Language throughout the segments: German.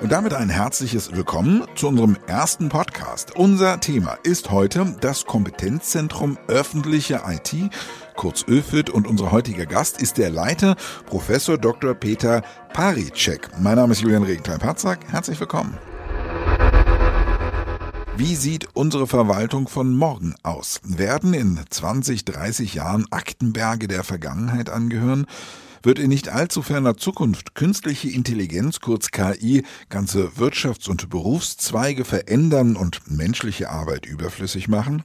Und damit ein herzliches Willkommen zu unserem ersten Podcast. Unser Thema ist heute das Kompetenzzentrum öffentliche IT, kurz ÖFIT, und unser heutiger Gast ist der Leiter, Professor Dr. Peter Paricek. Mein Name ist Julian Regenthal-Patzak. Herzlich willkommen. Wie sieht unsere Verwaltung von morgen aus? Werden in 20, 30 Jahren Aktenberge der Vergangenheit angehören? Wird in nicht allzu ferner Zukunft künstliche Intelligenz, kurz KI, ganze Wirtschafts- und Berufszweige verändern und menschliche Arbeit überflüssig machen?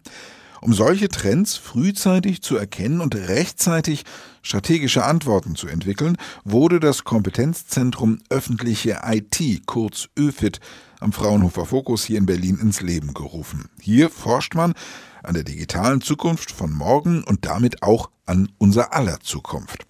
Um solche Trends frühzeitig zu erkennen und rechtzeitig strategische Antworten zu entwickeln, wurde das Kompetenzzentrum öffentliche IT, kurz ÖFIT, am Fraunhofer Fokus hier in Berlin ins Leben gerufen. Hier forscht man an der digitalen Zukunft von morgen und damit auch an unser aller Zukunft.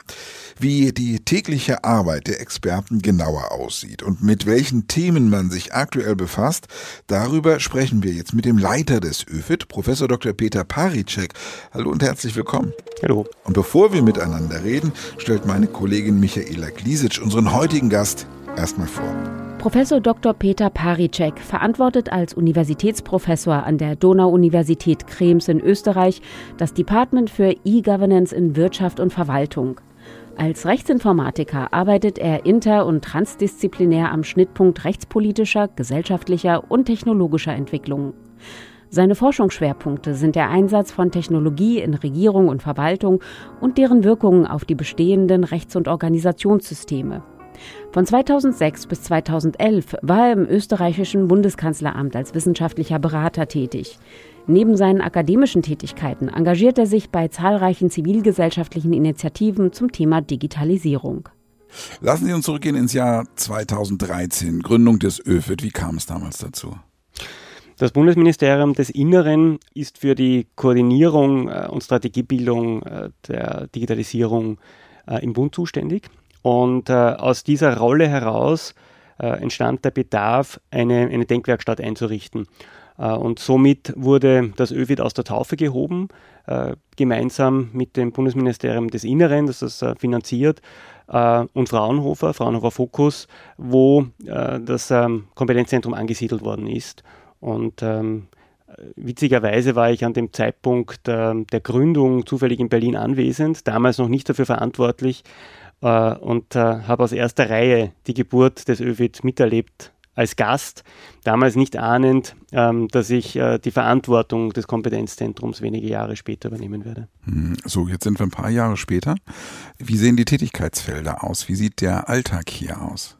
Wie die tägliche Arbeit der Experten genauer aussieht und mit welchen Themen man sich aktuell befasst, darüber sprechen wir jetzt mit dem Leiter des ÖFIT, Professor Dr. Peter Paricek. Hallo und herzlich willkommen. Hallo. Und bevor wir miteinander reden, stellt meine Kollegin Michaela Glisic unseren heutigen Gast erstmal vor. Professor Dr. Peter Paricek verantwortet als Universitätsprofessor an der Donau-Universität Krems in Österreich das Department für E-Governance in Wirtschaft und Verwaltung. Als Rechtsinformatiker arbeitet er inter- und transdisziplinär am Schnittpunkt rechtspolitischer, gesellschaftlicher und technologischer Entwicklungen. Seine Forschungsschwerpunkte sind der Einsatz von Technologie in Regierung und Verwaltung und deren Wirkungen auf die bestehenden Rechts- und Organisationssysteme. Von 2006 bis 2011 war er im österreichischen Bundeskanzleramt als wissenschaftlicher Berater tätig. Neben seinen akademischen Tätigkeiten engagiert er sich bei zahlreichen zivilgesellschaftlichen Initiativen zum Thema Digitalisierung. Lassen Sie uns zurückgehen ins Jahr 2013, Gründung des ÖFIT. Wie kam es damals dazu? Das Bundesministerium des Inneren ist für die Koordinierung äh, und Strategiebildung äh, der Digitalisierung äh, im Bund zuständig. Und aus dieser Rolle heraus entstand der Bedarf, eine, eine Denkwerkstatt einzurichten. Äh, und somit wurde das ÖVID aus der Taufe gehoben, äh, gemeinsam mit dem Bundesministerium des Inneren, das das äh, finanziert, und Fraunhofer, Fraunhofer Fokus, wo das ähm, Kompetenzzentrum angesiedelt worden ist. Und ähm, witzigerweise war ich an dem Zeitpunkt der Gründung zufällig in Berlin anwesend, damals noch nicht dafür verantwortlich und habe aus erster Reihe die Geburt des ÖVID miterlebt als Gast, damals nicht ahnend, ähm, dass ich äh, die Verantwortung des Kompetenzzentrums wenige Jahre später übernehmen werde. Hm, so, jetzt sind wir ein paar Jahre später. Wie sehen die Tätigkeitsfelder aus? Wie sieht der Alltag hier aus?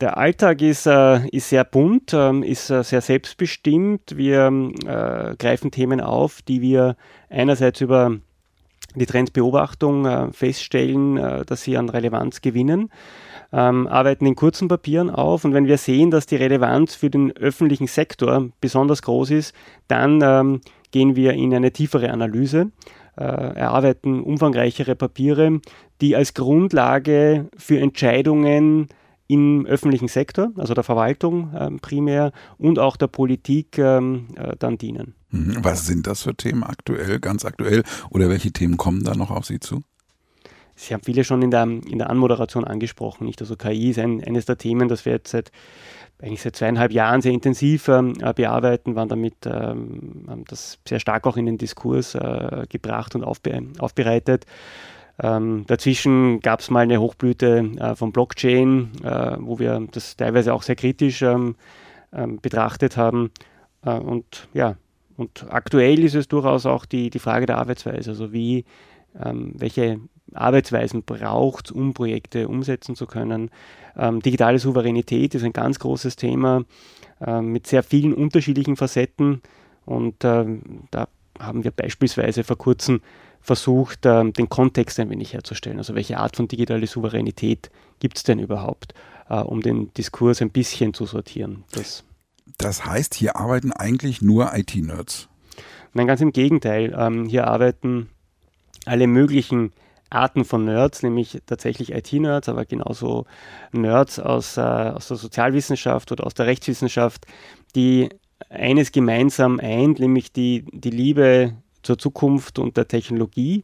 Der Alltag ist, äh, ist sehr bunt, ähm, ist äh, sehr selbstbestimmt. Wir äh, greifen Themen auf, die wir einerseits über die Trendbeobachtung äh, feststellen, äh, dass sie an Relevanz gewinnen ähm, arbeiten in kurzen Papieren auf. Und wenn wir sehen, dass die Relevanz für den öffentlichen Sektor besonders groß ist, dann ähm, gehen wir in eine tiefere Analyse, äh, erarbeiten umfangreichere Papiere, die als Grundlage für Entscheidungen im öffentlichen Sektor, also der Verwaltung ähm, primär und auch der Politik ähm, äh, dann dienen. Mhm. Was sind das für Themen aktuell, ganz aktuell? Oder welche Themen kommen da noch auf Sie zu? Sie haben viele schon in der, in der Anmoderation angesprochen. Nicht? Also KI ist ein, eines der Themen, das wir jetzt seit eigentlich seit zweieinhalb Jahren sehr intensiv ähm, äh, bearbeiten, waren damit ähm, haben das sehr stark auch in den Diskurs äh, gebracht und aufbe aufbereitet. Ähm, dazwischen gab es mal eine Hochblüte äh, von Blockchain, äh, wo wir das teilweise auch sehr kritisch ähm, ähm, betrachtet haben. Äh, und ja, und aktuell ist es durchaus auch die, die Frage der Arbeitsweise, also wie, ähm, welche Arbeitsweisen braucht, um Projekte umsetzen zu können. Ähm, digitale Souveränität ist ein ganz großes Thema äh, mit sehr vielen unterschiedlichen Facetten. Und da haben wir beispielsweise vor kurzem versucht, äh, den Kontext ein wenig herzustellen. Also welche Art von digitaler Souveränität gibt es denn überhaupt, äh, um den Diskurs ein bisschen zu sortieren. Das, das heißt, hier arbeiten eigentlich nur IT-Nerds. Nein, ganz im Gegenteil. Ähm, hier arbeiten alle möglichen Arten von Nerds, nämlich tatsächlich IT-Nerds, aber genauso Nerds aus, äh, aus der Sozialwissenschaft oder aus der Rechtswissenschaft, die eines gemeinsam eint, nämlich die, die Liebe zur Zukunft und der Technologie.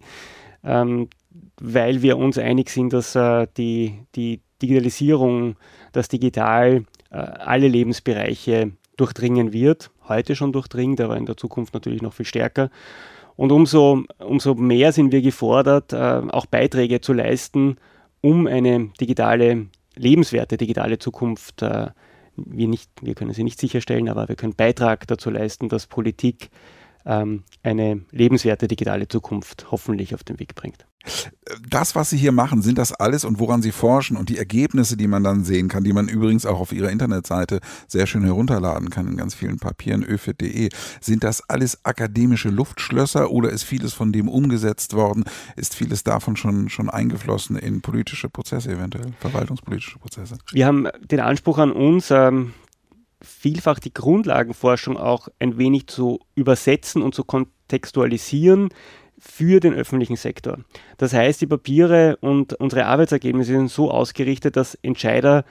ähm, weil wir uns einig sind, dass äh, die, die Digitalisierung, das Digital äh, alle Lebensbereiche durchdringen wird, heute schon durchdringt, aber in der Zukunft natürlich noch viel stärker. Und umso, umso mehr sind wir gefordert, äh, auch Beiträge zu leisten, um eine digitale, lebenswerte digitale Zukunft äh, wir, nicht, wir können sie nicht sicherstellen, aber wir können Beitrag dazu leisten, dass Politik eine lebenswerte digitale Zukunft hoffentlich auf den Weg bringt. Das, was Sie hier machen, sind das alles und woran Sie forschen und die Ergebnisse, die man dann sehen kann, die man übrigens auch auf Ihrer Internetseite sehr schön herunterladen kann in ganz vielen Papieren, öfit.de, sind das alles akademische Luftschlösser oder ist vieles von dem umgesetzt worden? Ist vieles davon schon, schon eingeflossen in politische Prozesse eventuell, verwaltungspolitische Prozesse? Wir haben den Anspruch an uns, ähm, vielfach die Grundlagenforschung auch ein wenig zu übersetzen und zu kontextualisieren für den öffentlichen Sektor. Das heißt, die Papiere und unsere Arbeitsergebnisse sind so ausgerichtet, dass Entscheider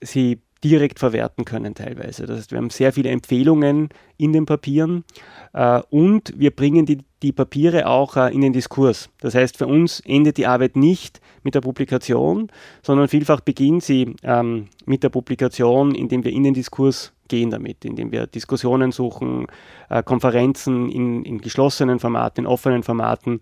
sie direkt verwerten können teilweise. Das heißt, wir haben sehr viele Empfehlungen in den Papieren äh, und wir bringen die, die Papiere auch äh, in den Diskurs. Das heißt, für uns endet die Arbeit nicht mit der Publikation, sondern vielfach beginnt sie ähm, mit der Publikation, indem wir in den Diskurs gehen damit, indem wir Diskussionen suchen, äh, Konferenzen in, in, geschlossenen Formaten, in offenen Formaten,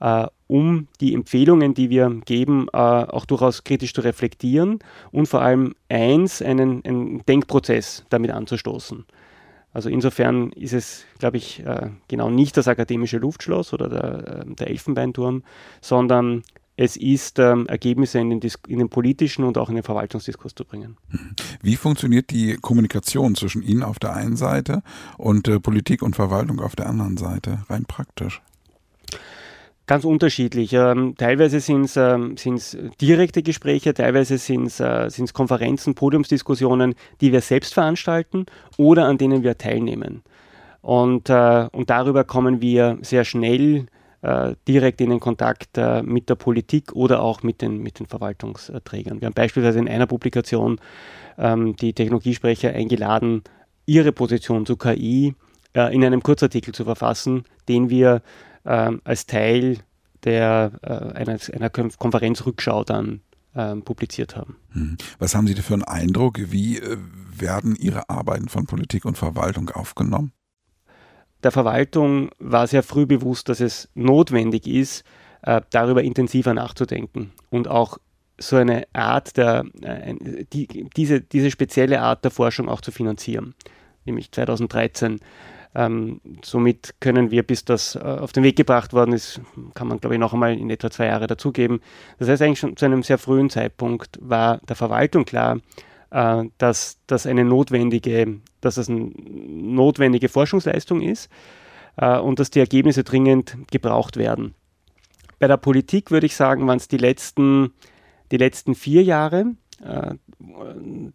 äh, um die Empfehlungen, die wir geben, äh, auch durchaus kritisch zu reflektieren und vor allem eins, einen, einen Denkprozess damit anzustoßen. Also insofern ist es, glaube ich, äh, genau nicht das akademische Luftschloss oder der, äh, der Elfenbeinturm, sondern es ist, ähm, Ergebnisse in den, in den, politischen und auch in den Verwaltungsdiskurs zu bringen. Wie funktioniert die Kommunikation zwischen Ihnen auf der einen Seite und äh, Politik und Verwaltung auf der anderen Seite, rein praktisch? Ganz unterschiedlich. Ähm, teilweise sind es ähm, direkte Gespräche, teilweise sind es äh, Konferenzen, Podiumsdiskussionen, die wir selbst veranstalten oder an denen wir teilnehmen. Und, äh, und darüber kommen wir sehr schnell äh, direkt in den Kontakt äh, mit der Politik oder auch mit den, mit den Verwaltungsträgern. Wir haben beispielsweise in einer Publikation ähm, die Technologiesprecher eingeladen, ihre Position zu KI äh, in einem Kurzartikel zu verfassen, den wir ähm, als Teil der, äh, einer, einer Konferenzrückschau dann ähm, publiziert haben. Hm. Was haben Sie für einen Eindruck? Wie äh, werden Ihre Arbeiten von Politik und Verwaltung aufgenommen? Der Verwaltung war sehr früh bewusst, dass es notwendig ist, äh, darüber intensiver nachzudenken und auch so eine Art der, äh, die, diese, diese spezielle Art der Forschung auch zu finanzieren. Nämlich 2013 ähm, somit können wir, bis das äh, auf den Weg gebracht worden ist, kann man, glaube ich, noch einmal in etwa zwei Jahre dazugeben. Das heißt, eigentlich schon zu einem sehr frühen Zeitpunkt war der Verwaltung klar, äh, dass das eine notwendige, dass das eine notwendige Forschungsleistung ist äh, und dass die Ergebnisse dringend gebraucht werden. Bei der Politik würde ich sagen, waren es die letzten, die letzten vier Jahre, äh,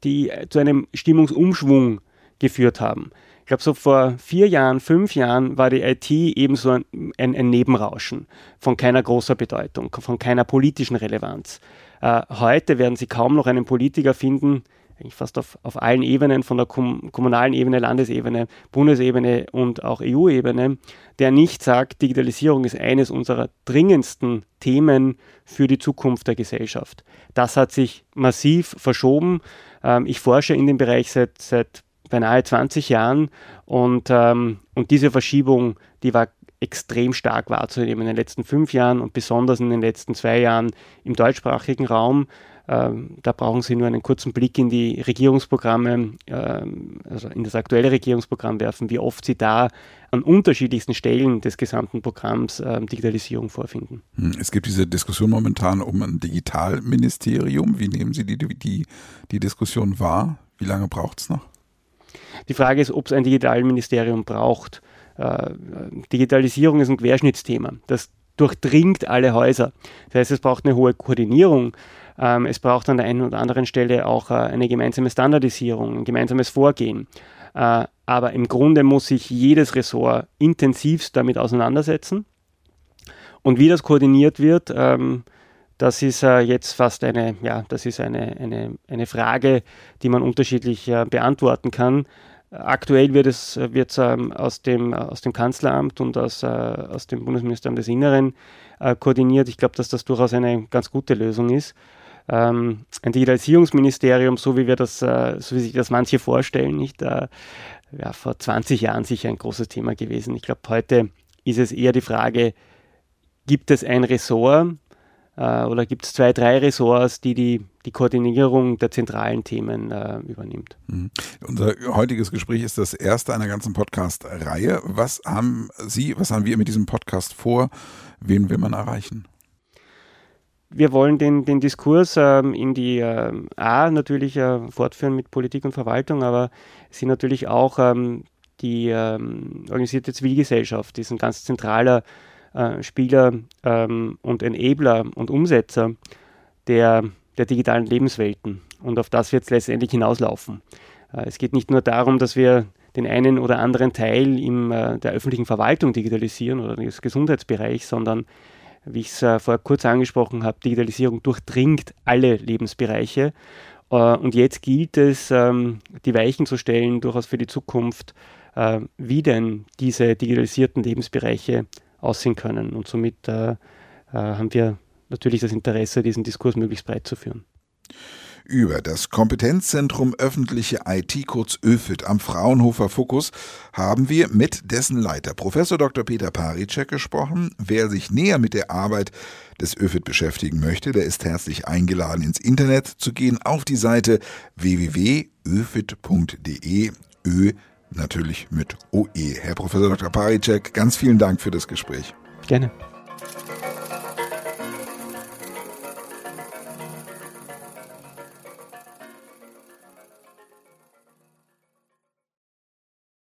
die zu einem Stimmungsumschwung geführt haben glaube, so vor vier Jahren, fünf Jahren war die IT ebenso ein, ein, ein Nebenrauschen von keiner großer Bedeutung, von keiner politischen Relevanz. Äh, heute werden Sie kaum noch einen Politiker finden, eigentlich fast auf, auf allen Ebenen, von der kom kommunalen Ebene, Landesebene, Bundesebene und auch EU-Ebene, der nicht sagt, Digitalisierung ist eines unserer dringendsten Themen für die Zukunft der Gesellschaft. Das hat sich massiv verschoben. Ähm, ich forsche in dem Bereich seit, seit beinahe 20 Jahren. Und, ähm, und diese Verschiebung, die war extrem stark wahrzunehmen in den letzten fünf Jahren und besonders in den letzten zwei Jahren im deutschsprachigen Raum. Ähm, da brauchen Sie nur einen kurzen Blick in die Regierungsprogramme, ähm, also in das aktuelle Regierungsprogramm werfen, wie oft Sie da an unterschiedlichsten Stellen des gesamten Programms ähm, Digitalisierung vorfinden. Hm, es gibt diese Diskussion momentan um ein Digitalministerium. Wie nehmen Sie die, die, die Diskussion wahr? Wie lange braucht es noch? Die Frage ist, ob es ein Digitalministerium braucht. Äh, Digitalisierung ist ein Querschnittsthema. Das durchdringt alle Häuser. Das heißt, es braucht eine hohe Koordinierung. Ähm, es braucht an der einen oder anderen Stelle auch äh, eine gemeinsame Standardisierung, ein gemeinsames Vorgehen. Äh, aber im Grunde muss sich jedes Ressort intensivst damit auseinandersetzen. Und wie das koordiniert wird, ähm, das ist äh, jetzt fast eine, ja, das ist eine, eine, eine Frage, die man unterschiedlich äh, beantworten kann. Aktuell wird es wird, ähm, aus, dem, aus dem Kanzleramt und aus, äh, aus dem Bundesministerium des Inneren äh, koordiniert. Ich glaube, dass das durchaus eine ganz gute Lösung ist. Ähm, ein Digitalisierungsministerium, so wie wir das, äh, so wie sich das manche vorstellen, nicht äh, ja, vor 20 Jahren sicher ein großes Thema gewesen. Ich glaube, heute ist es eher die Frage, gibt es ein Ressort, äh, oder gibt es zwei, drei Ressorts, die die, die Koordinierung der zentralen Themen äh, übernimmt. Mhm. Unser heutiges Gespräch ist das erste einer ganzen Podcast-Reihe. Was haben Sie, was haben wir mit diesem Podcast vor? Wen will man erreichen? Wir wollen den, den Diskurs ähm, in die äh, A natürlich äh, fortführen mit Politik und Verwaltung, aber es sind natürlich auch ähm, die ähm, organisierte Zivilgesellschaft, die ist ein ganz zentraler äh, Spieler ähm, und Enabler und Umsetzer der, der digitalen Lebenswelten. Und auf das wird es letztendlich hinauslaufen. Äh, es geht nicht nur darum, dass wir den einen oder anderen Teil im, äh, der öffentlichen Verwaltung digitalisieren oder des Gesundheitsbereichs, sondern wie ich es äh, vorher kurz angesprochen habe, Digitalisierung durchdringt alle Lebensbereiche. Äh, und jetzt gilt es, ähm, die Weichen zu stellen, durchaus für die Zukunft, äh, wie denn diese digitalisierten Lebensbereiche aussehen können. Und somit äh, äh, haben wir natürlich das Interesse, diesen Diskurs möglichst breit zu führen. Über das Kompetenzzentrum öffentliche IT, kurz ÖFIT, am Fraunhofer Fokus haben wir mit dessen Leiter, Professor Dr. Peter Paricek, gesprochen. Wer sich näher mit der Arbeit des ÖFIT beschäftigen möchte, der ist herzlich eingeladen, ins Internet zu gehen auf die Seite www.öfit.de. natürlich mit OE. Herr Professor Dr. Paricek, ganz vielen Dank für das Gespräch. Gerne.